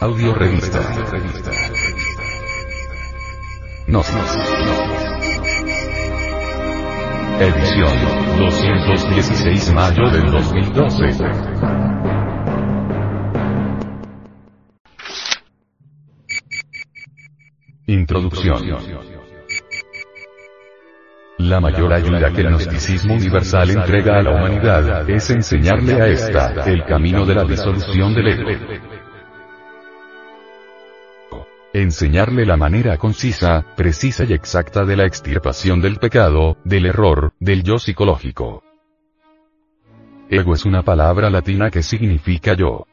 Audio revista. Gnosis. Edición 216 mayo del 2012. Introducción. La mayor ayuda que el gnosticismo universal entrega a la humanidad es enseñarle a esta el camino de la disolución del ego. Enseñarle la manera concisa, precisa y exacta de la extirpación del pecado, del error, del yo psicológico. Ego es una palabra latina que significa yo.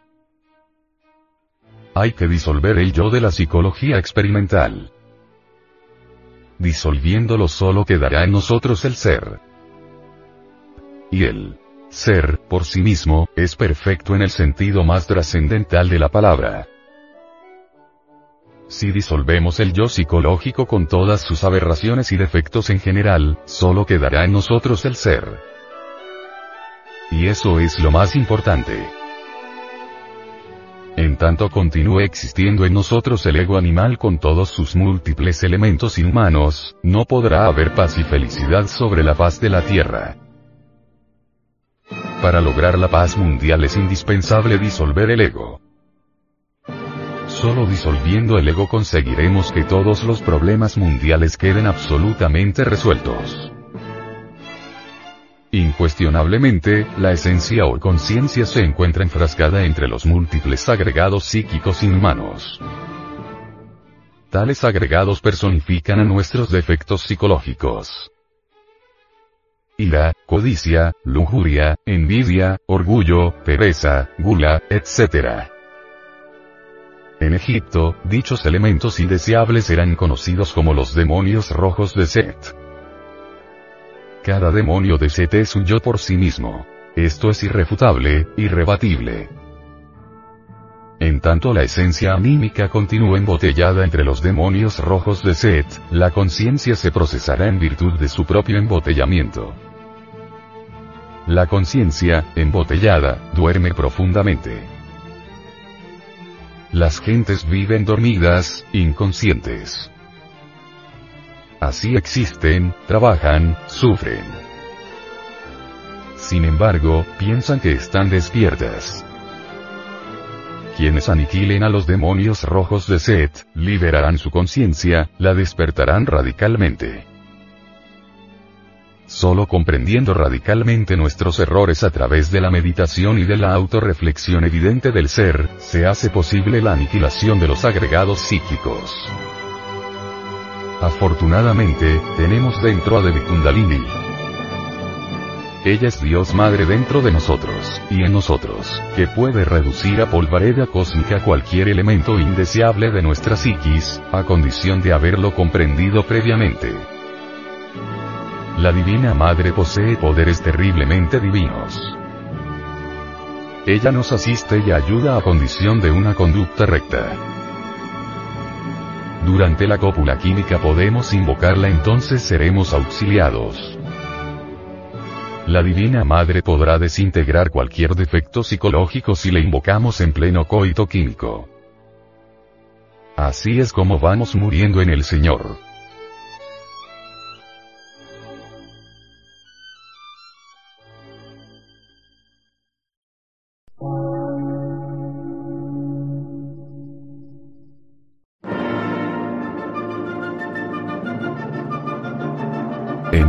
Hay que disolver el yo de la psicología experimental. Disolviéndolo solo quedará en nosotros el ser. Y el ser, por sí mismo, es perfecto en el sentido más trascendental de la palabra. Si disolvemos el yo psicológico con todas sus aberraciones y defectos en general, solo quedará en nosotros el ser. Y eso es lo más importante. En tanto continúe existiendo en nosotros el ego animal con todos sus múltiples elementos inhumanos, no podrá haber paz y felicidad sobre la faz de la Tierra. Para lograr la paz mundial es indispensable disolver el ego. Solo disolviendo el ego conseguiremos que todos los problemas mundiales queden absolutamente resueltos. Incuestionablemente, la esencia o conciencia se encuentra enfrascada entre los múltiples agregados psíquicos inhumanos. Tales agregados personifican a nuestros defectos psicológicos. Ira, codicia, lujuria, envidia, orgullo, pereza, gula, etc. En Egipto, dichos elementos indeseables eran conocidos como los demonios rojos de Set. Cada demonio de Set es un yo por sí mismo. Esto es irrefutable, irrebatible. En tanto la esencia anímica continúa embotellada entre los demonios rojos de Set, la conciencia se procesará en virtud de su propio embotellamiento. La conciencia, embotellada, duerme profundamente. Las gentes viven dormidas, inconscientes. Así existen, trabajan, sufren. Sin embargo, piensan que están despiertas. Quienes aniquilen a los demonios rojos de Set, liberarán su conciencia, la despertarán radicalmente. Solo comprendiendo radicalmente nuestros errores a través de la meditación y de la autorreflexión evidente del ser, se hace posible la aniquilación de los agregados psíquicos. Afortunadamente, tenemos dentro a Devi Kundalini. Ella es Dios Madre dentro de nosotros, y en nosotros, que puede reducir a polvareda cósmica cualquier elemento indeseable de nuestra psiquis, a condición de haberlo comprendido previamente. La Divina Madre posee poderes terriblemente divinos. Ella nos asiste y ayuda a condición de una conducta recta. Durante la cópula química podemos invocarla entonces seremos auxiliados. La Divina Madre podrá desintegrar cualquier defecto psicológico si le invocamos en pleno coito químico. Así es como vamos muriendo en el Señor.